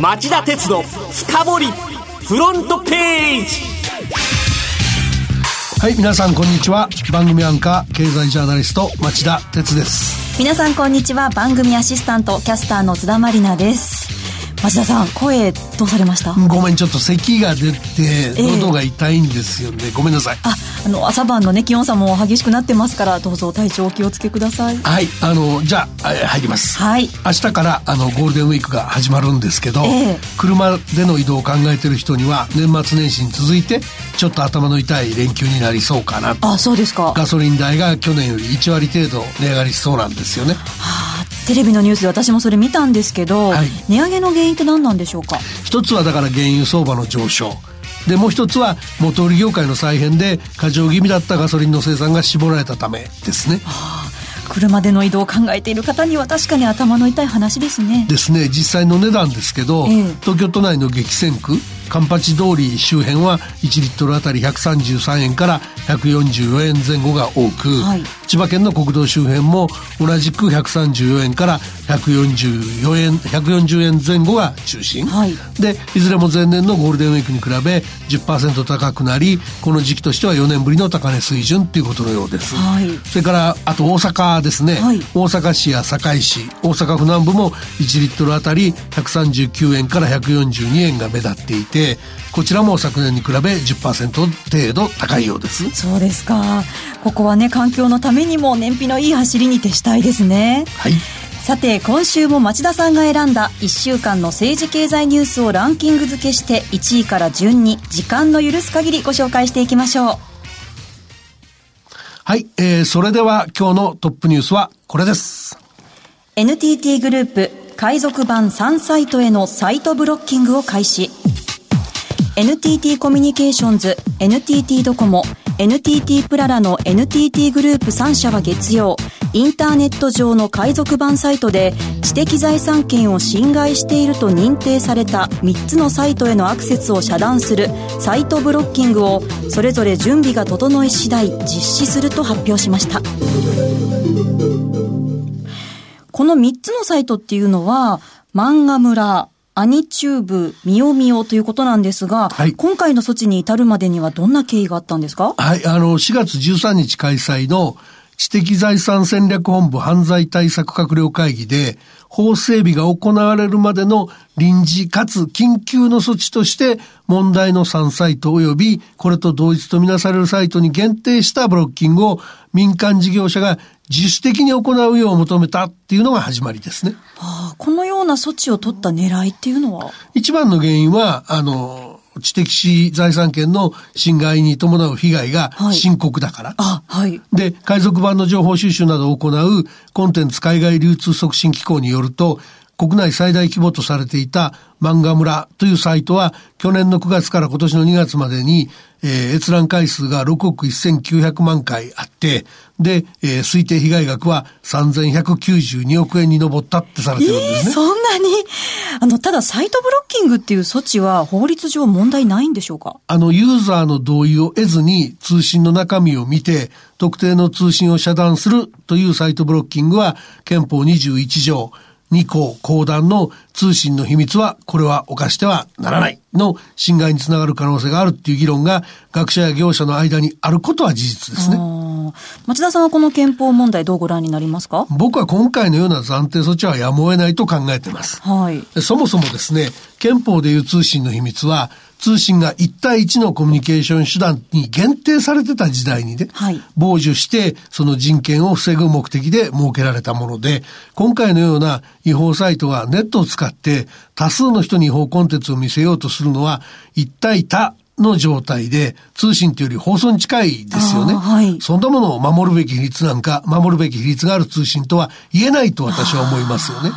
町田鉄道深掘りフロントページ。はい皆さんこんにちは。番組アンカー経済ジャーナリスト町田鉄です。皆さんこんにちは。番組アシスタントキャスターの津田まりなです町田さん声どうされました？ごめんちょっと咳が出て喉が痛いんですよね、えー、ごめんなさい。ああの朝晩のね気温差も激しくなってますからどうぞ体調お気をつけください。はいあのじゃあ入ります。はい。明日からあのゴールデンウィークが始まるんですけど、えー、車での移動を考えてる人には年末年始に続いてちょっと頭の痛い連休になりそうかなあそうですか。ガソリン代が去年より1割程度値上がりしそうなんですよね。はあテレビのニュースで私もそれ見たんですけど、はい、値上げの原因って何なんでしょうか？一つはだから原油相場の上昇。でもう一つは元売り業界の再編で過剰気味だったガソリンの生産が絞られたためですね。はあ車での移動を考えている方には確かに頭の痛い話ですね。ですね。実際の値段ですけど、ええ、東京都内の激戦区カンパチ通り周辺は1リットルあたり133円から144円前後が多く、はい、千葉県の国道周辺も同じく134円から144円140円前後が中心、はい、でいずれも前年のゴールデンウィークに比べ10%高くなりこの時期としては4年ぶりの高値水準ということのようです、はい、それからあと大阪です。ね、はい、大阪市や堺市大阪府南部も1リットルあたり139円から142円が目立っていててこちらも昨年に比べ10%程度高いようです。そうですか。ここはね環境のためにも燃費のいい走りに徹したいですね。はい。さて今週も町田さんが選んだ1週間の政治経済ニュースをランキング付けして1位から順に時間の許す限りご紹介していきましょう。はい、えー、それでは今日のトップニュースはこれです。NTT グループ海賊版3サイトへのサイトブロッキングを開始 NTT コミュニケーションズ、NTT ドコモ、NTT プララの NTT グループ3社は月曜、インターネット上の海賊版サイトで知的財産権を侵害していると認定された3つのサイトへのアクセスを遮断するサイトブロッキングをそれぞれ準備が整い次第実施すると発表しました。この3つのサイトっていうのは、漫画村、アニチューブ、ミヨミヨということなんですが、はい、今回の措置に至るまでにはどんな経緯があったんですか？はい、あの、4月13日開催の知的財産戦略本部犯罪対策閣僚会議で、法整備が行われるまでの臨時かつ緊急の措置として問題の3サイト及びこれと同一とみなされるサイトに限定したブロッキングを民間事業者が自主的に行うよう求めたっていうのが始まりですね。はあ、このような措置を取った狙いっていうのは？一番の原因は、あの、知的財産権の侵害に伴う被害が深刻だから。はい、はい。で、海賊版の情報収集などを行うコンテンツ海外流通促進機構によると、国内最大規模とされていた漫画村というサイトは去年の9月から今年の2月までに、えー、閲覧回数が6億1900万回あって、で、えー、推定被害額は3192億円に上ったってされてるんですね。えー、そんなに？あの、ただサイトブロッキングっていう措置は法律上問題ないんでしょうか？あの、ユーザーの同意を得ずに通信の中身を見て、特定の通信を遮断するというサイトブロッキングは憲法21条、二項公団の通信の秘密は、これは犯してはならないの侵害につながる可能性があるっていう議論が学者や業者の間にあることは事実ですね。町田さんはこの憲法問題どうご覧になりますか？僕は今回のような暫定措置はやむを得ないと考えています。はい。そもそもですね、憲法でいう通信の秘密は、通信が1対1のコミュニケーション手段に限定されてた時代にね、はい、傍受してその人権を防ぐ目的で設けられたもので、今回のような違法サイトがネットを使って多数の人に違法コンテンツを見せようとするのは一対多の状態で、通信というより放送に近いですよね。はい、そんなものを守るべき比率なんか、守るべき比率がある通信とは言えないと私は思いますよね。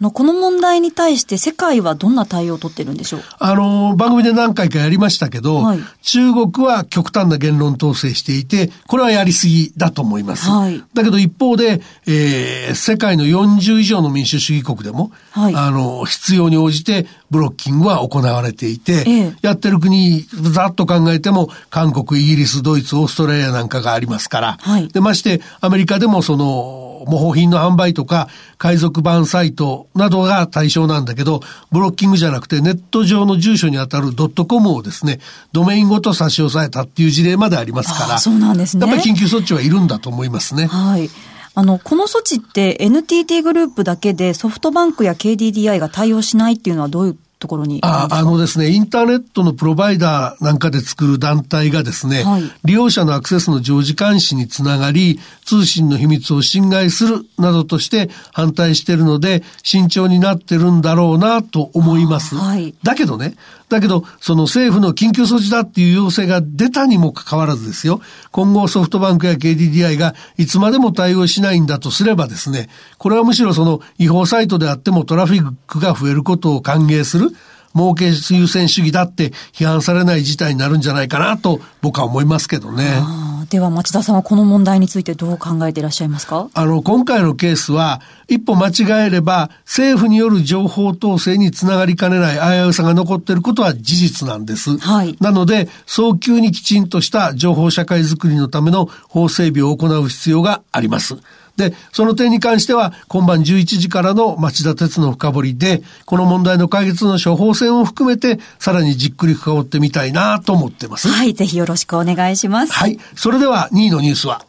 のこの問題に対して世界はどんな対応を取ってるんでしょう？あの、番組で何回かやりましたけど、はい、中国は極端な言論統制していて、これはやりすぎだと思います。はい、だけど一方で、えー、世界の40以上の民主主義国でも、はい、あの、必要に応じてブロッキングは行われていて、ええ、やってる国、ざっと考えても、韓国、イギリス、ドイツ、オーストラリアなんかがありますから、はい、で、まして、アメリカでもその、模倣品の販売とか、海賊版サイトなどが対象なんだけど、ブロッキングじゃなくてネット上の住所にあたるドットコムをですね、ドメインごと差し押さえたっていう事例までありますから、そうなんですね。やっぱり緊急措置はいるんだと思いますね。はい。あの、この措置って NTT グループだけでソフトバンクや KDDI が対応しないっていうのはどういうところにああのですね、インターネットのプロバイダーなんかで作る団体がですね、はい、利用者のアクセスの常時監視につながり、通信の秘密を侵害するなどとして反対しているので、慎重になってるんだろうなと思います。はい、だけどね、だけど、その政府の緊急措置だっていう要請が出たにもかかわらずですよ、今後ソフトバンクや KDDI がいつまでも対応しないんだとすればですね、これはむしろその違法サイトであってもトラフィックが増えることを歓迎する、儲け優先主義だって批判されない事態になるんじゃないかなと僕は思いますけどね。では町田さんはこの問題についてどう考えていらっしゃいますか？あの、今回のケースは、一歩間違えれば政府による情報統制につながりかねない危うさが残っていることは事実なんです。はい。なので、早急にきちんとした情報社会づくりのための法整備を行う必要があります。で、その点に関しては、今晩11時からの町田鉄の深掘りで、この問題の解決の処方箋を含めて、さらにじっくり深掘ってみたいなと思ってます。はい、ぜひよろしくお願いします。はい、それでは2位のニュースは？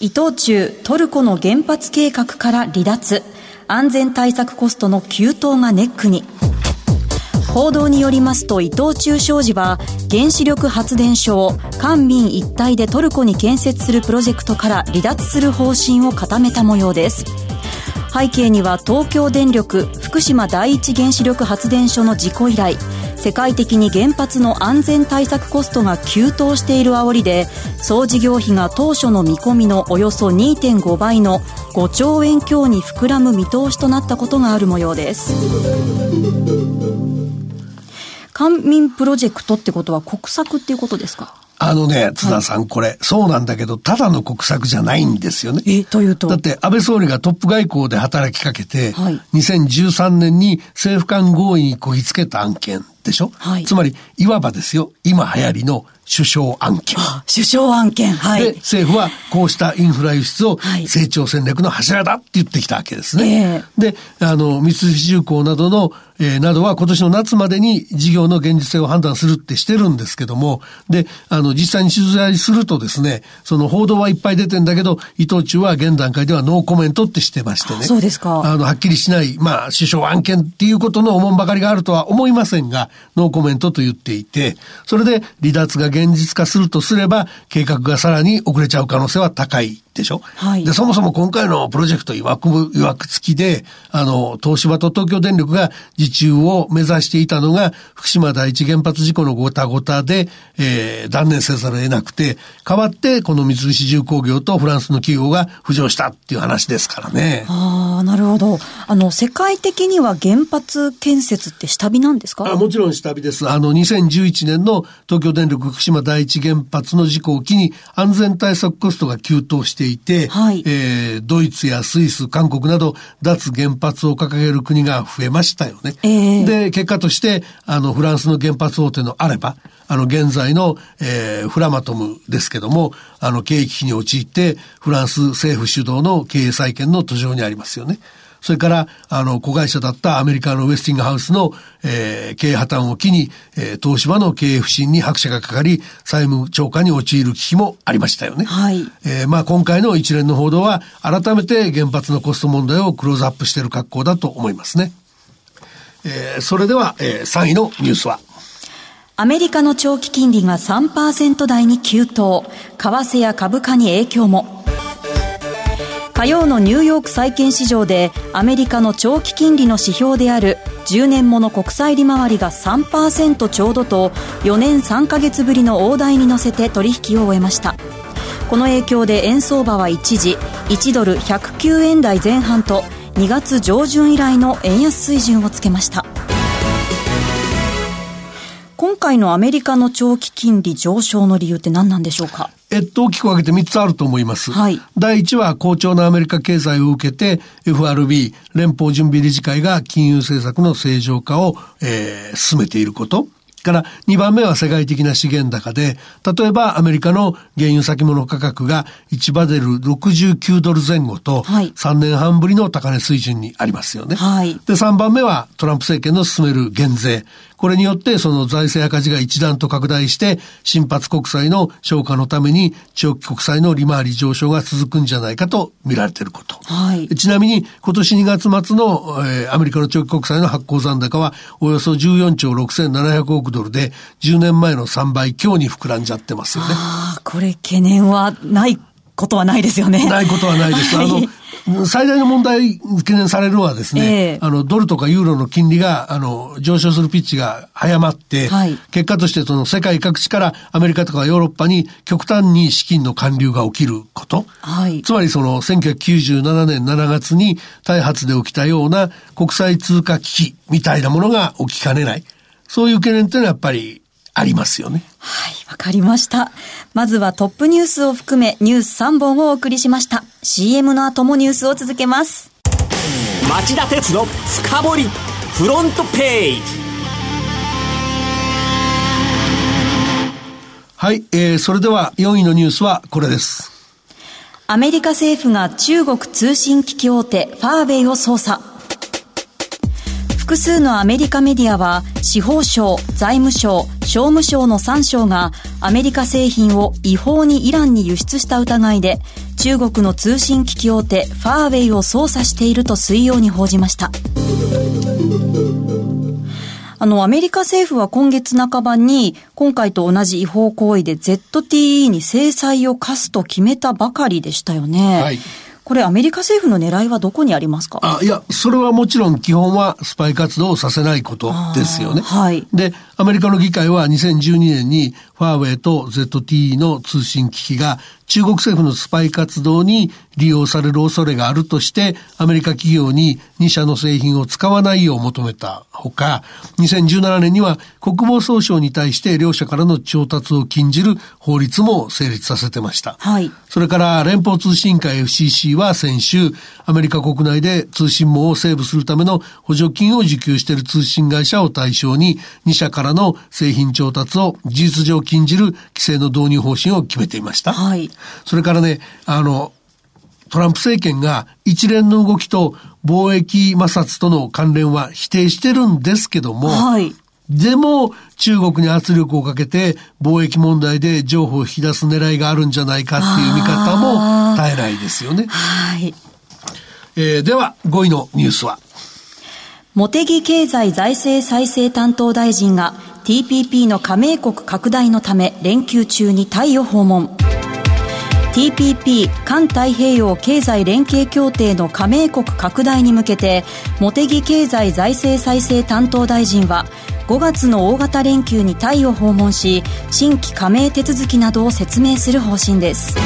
伊藤忠、トルコの原発計画から離脱。安全対策コストの急騰がネックに。報道によりますと伊藤忠商事は原子力発電所を官民一体でトルコに建設するプロジェクトから離脱する方針を固めた模様です。背景には東京電力福島第一原子力発電所の事故以来世界的に原発の安全対策コストが急騰している煽りで総事業費が当初の見込みのおよそ2.5倍の5兆円強に膨らむ見通しとなったことがある模様です。官民プロジェクトってことは国策っていうことですか？あのね、津田さん、はい、これ、そうなんだけど、ただの国策じゃないんですよね。え、というと？だって、安倍総理がトップ外交で働きかけて、はい、2013年に政府間合意にこぎつけた案件でしょ、はい、つまり、いわばですよ、今流行りの首相案件。首相案件。はい。で、政府はこうしたインフラ輸出を成長戦略の柱だって言ってきたわけですね。で、あの、三菱重工などの、えー、などは今年の夏までに事業の現実性を判断するってしてるんですけども、で、あの、実際に取材するとですね、その報道はいっぱい出てんだけど、伊藤忠は現段階ではノーコメントってしてましてね。そうですか。あの、はっきりしない、まあ、首相案件っていうことの思んばかりがあるとは思いませんが、ノーコメントと言っていて、それで離脱が現実化するとすれば、計画がさらに遅れちゃう可能性は高い。でしょ？はい。で、そもそも今回のプロジェクトいわく、いわくつきで、あの、東芝と東京電力が受注を目指していたのが、福島第一原発事故のごたごたで、えー、断念せざるを得なくて、代わって、この三菱重工業とフランスの企業が浮上したっていう話ですからね。ああ、なるほど。あの、世界的には原発建設って下火なんですか？あもちろん下火です。あの、2011年の東京電力福島第一原発の事故を機に、安全対策コストが急騰していて、はい、えー、ドイツやスイス、韓国など脱原発を掲げる国が増えましたよね。えー、で、結果として、あの、フランスの原発大手のあれば、あの、現在の、えー、フラマトムですけども、あの、経営危機に陥って、フランス政府主導の経営再建の途上にありますよね。それから、あの、子会社だったアメリカのウェスティングハウスの、えー、経営破綻を機に、えー、東芝の経営不振に拍車がかかり、債務超過に陥る危機もありましたよね。はい。えー、まあ今回の一連の報道は、改めて原発のコスト問題をクローズアップしている格好だと思いますね。えー、それでは、えー、3位のニュースは。アメリカの長期金利が3%台に急騰。為替や株価に影響も。火曜のニューヨーク債券市場でアメリカの長期金利の指標である10年もの国債利回りが3%ちょうどと4年3ヶ月ぶりの大台に乗せて取引を終えました。この影響で円相場は一時1ドル109円台前半と2月上旬以来の円安水準をつけました。今回のアメリカの長期金利上昇の理由って何なんでしょうか？えっと、大きく分けて3つあると思います。はい。第1は好調なアメリカ経済を受けて、FRB、連邦準備理事会が金融政策の正常化を、えー、進めていること。から2番目は世界的な資源高で、例えばアメリカの原油先物価格が1バレル69ドル前後と、3年半ぶりの高値水準にありますよね。はい、で、3番目はトランプ政権の進める減税。これによってその財政赤字が一段と拡大して、新発国債の消化のために長期国債の利回り上昇が続くんじゃないかと見られていること。はい、ちなみに今年2月末の、えー、アメリカの長期国債の発行残高はおよそ14兆6700億ドルで10年前の3倍強に膨らんじゃってますよね。ああ、これ懸念はないことはないですよね。ないことはないです。あの、最大の問題、懸念されるのはですね、えー、あの、ドルとかユーロの金利が、あの、上昇するピッチが早まって、はい、結果としてその世界各地からアメリカとかヨーロッパに極端に資金の還流が起きること。はい、つまりその1997年7月に大発で起きたような国際通貨危機みたいなものが起きかねない。そういう懸念っていうのはやっぱりありますよね。はい、わかりました。まずはトップニュースを含めニュース3本をお送りしました。CM の後もニュースを続けます。町田鉄の深掘りフロントページ。はい、えー、それでは4位のニュースはこれです。アメリカ政府が中国通信機器大手ファーウェイを捜査。複数のアメリカメディアは司法省、財務省、商務省の3省がアメリカ製品を違法にイランに輸出した疑いで中国の通信機器大手ファーウェイを捜査していると水曜に報じました。あの、アメリカ政府は今月半ばに、今回と同じ違法行為で ZTE に制裁を科すと決めたばかりでしたよね。はい。これアメリカ政府の狙いはどこにありますか？あいや、それはもちろん基本はスパイ活動をさせないことですよね。はい。で、アメリカの議会は2012年にファーウェイと ZTE の通信機器が中国政府のスパイ活動に利用される恐れがあるとして、アメリカ企業に2社の製品を使わないよう求めたほか、2017年には国防総省に対して両社からの調達を禁じる法律も成立させてました。はい。それから連邦通信会 FCC は先週、アメリカ国内で通信網をセーブするための補助金を受給している通信会社を対象に、2社からの製品調達を事実上禁じる規制の導入方針を決めていました。はい。それからね、あの、トランプ政権が一連の動きと貿易摩擦との関連は否定してるんですけども、はい。でも、中国に圧力をかけて貿易問題で情報を引き出す狙いがあるんじゃないかっていう見方も絶えないですよね。はい。えー、では、5位のニュースは？茂木経済財政再生担当大臣が TPP の加盟国拡大のため連休中にタイを訪問。TPP 環太平洋経済連携協定の加盟国拡大に向けて茂木経済財政再生担当大臣は5月の大型連休にタイを訪問し新規加盟手続きなどを説明する方針です。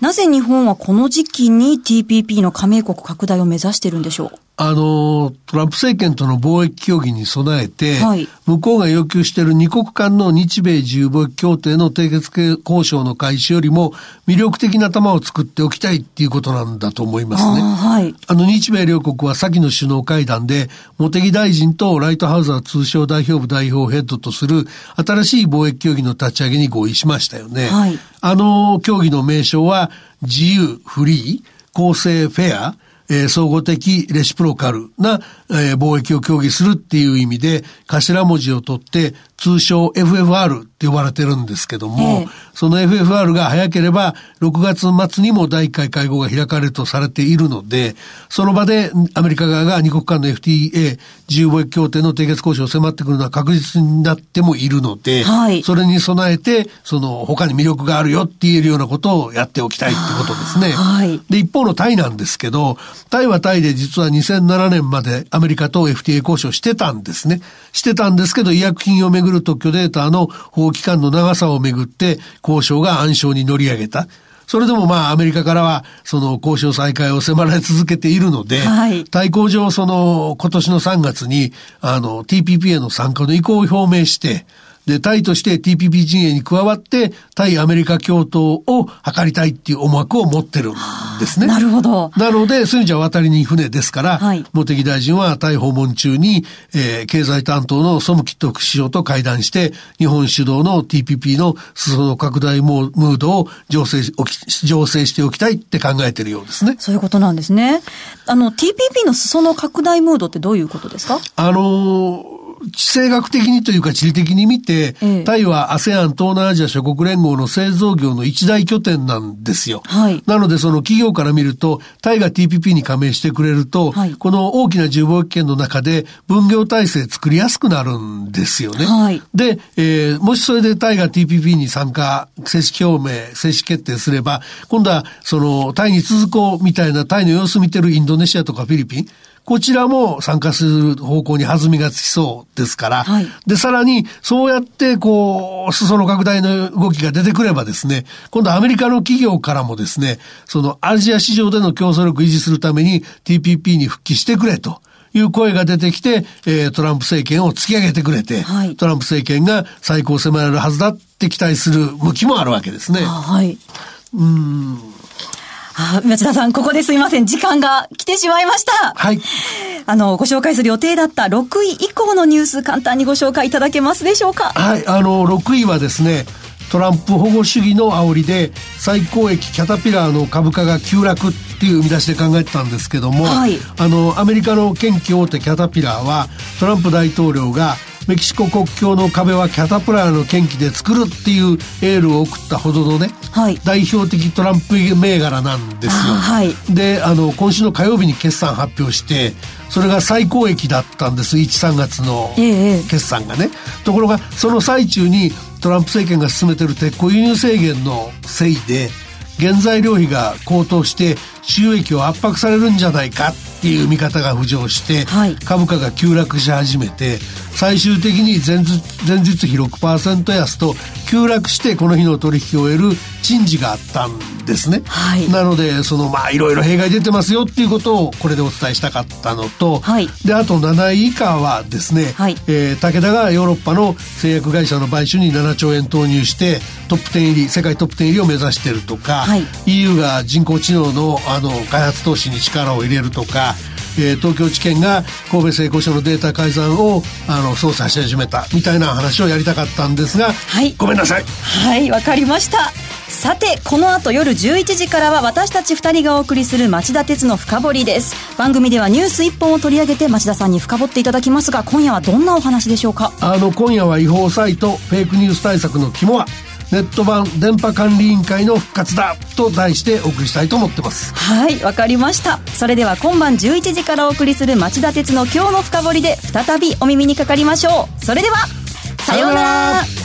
なぜ日本はこの時期に TPP の加盟国拡大を目指しているんでしょう？あの、トランプ政権との貿易協議に備えて、はい、向こうが要求している二国間の日米自由貿易協定の締結交渉の開始よりも魅力的な玉を作っておきたいっていうことなんだと思いますね。あ,、はい、あの、日米両国は先の首脳会談で、茂木大臣とライトハウザー通商代表部代表ヘッドとする新しい貿易協議の立ち上げに合意しましたよね。はい、あの協議の名称は、自由、フリー、公正、フェア、えー、総合的レシプロカルな、えー、貿易を協議するっていう意味で、頭文字を取って、通称 FFR って呼ばれてるんですけども、えー、その FFR が早ければ6月末にも第1回会合が開かれるとされているので、その場でアメリカ側が二国間の FTA 自由貿易協定の締結交渉を迫ってくるのは確実になってもいるので、はい、それに備えて、その他に魅力があるよって言えるようなことをやっておきたいってことですね。はい、で、一方のタイなんですけど、タイはタイで実は2007年までアメリカと FTA 交渉してたんですね。してたんですけど、医薬品をめぐる特許データの法期間の長さをめぐって交渉が暗礁に乗り上げた。それでもまあアメリカからはその交渉再開を迫られ続けているので、はい、対抗上その今年の3月にあの TPP への参加の意向を表明して、で、タイとして TPP 陣営に加わって、対アメリカ共闘を図りたいっていう思惑を持ってるんですね。なるほど。なので、そういう意味じゃ渡りに船ですから、はい、茂木大臣はタイ訪問中に、えー、経済担当のソムキット副首相と会談して、日本主導の TPP の裾野拡大ムードを醸成醸成しておきたいって考えてるようですね。そういうことなんですね。あの、TPP の裾野拡大ムードってどういうことですか？あのー地政学的にというか地理的に見て、ええ、タイは ASEAN 東南アジア諸国連合の製造業の一大拠点なんですよ。はい、なのでその企業から見ると、タイが TPP に加盟してくれると、はい、この大きな自由貿易圏の中で分業体制作りやすくなるんですよね。はい、で、えー、もしそれでタイが TPP に参加、正式表明、正式決定すれば、今度はそのタイに続こうみたいなタイの様子見てるインドネシアとかフィリピン、こちらも参加する方向に弾みがつきそうですから、はい、で、さらに、そうやって、こう、裾野拡大の動きが出てくればですね、今度アメリカの企業からもですね、そのアジア市場での競争力維持するために TPP に復帰してくれと。いう声が出てきて、えー、トランプ政権を突き上げてくれて、はい、トランプ政権が最高を迫られるはずだって期待する向きもあるわけですね。はい。うん。あ、町田さん、ここですいません。時間が来てしまいました。はい。あの、ご紹介する予定だった6位以降のニュース、簡単にご紹介いただけますでしょうか？はい。あの、6位はですね、トランプ保護主義の煽りで最高益キャタピラーの株価が急落っていう見出しで考えてたんですけども、はい、あのアメリカの研究大手キャタピラーはトランプ大統領がメキシコ国境の壁はキャタプラーの研機で作るっていうエールを送ったほどのね、はい、代表的トランプ銘柄なんですよ。はい、であの今週の火曜日に決算発表してそれが最高益だったんです。13月の決算がね、ええ、ところがその最中にトランプ政権が進めてる鉄鋼輸入制限のせいで原材料費が高騰して収益を圧迫されるんじゃないかっていう見方が浮上して、はい、株価が急落し始めて最終的に前日前日比6%安と急落してこの日の取引を終える珍事があったんですね、はい、なのでそのまあいろいろ弊害出てますよっていうことをこれでお伝えしたかったのと、はい、であと7位以下はですね、はい、えー、武田がヨーロッパの製薬会社の買収に7兆円投入してトップ10入り世界トップ10入りを目指してるとか、はい、EU が人工知能のあの開発投資に力を入れるとかえー、東京地検が神戸製鋼所のデータ改ざんをあの捜査し始めたみたいな話をやりたかったんですが、はい、ごめんなさい。はいわかりました。さてこの後夜11時からは私たち2人がお送りする町田鉄の深掘りです。番組ではニュース1本を取り上げて町田さんに深掘っていただきますが今夜はどんなお話でしょうか？あの今夜は違法サイトフェイクニュース対策の肝はネット版電波管理委員会の復活だと題してお送りしたいと思ってます。はいわかりました。それでは今晩11時からお送りする町田鉄の今日の深掘りで再びお耳にかかりましょう。それではさようなら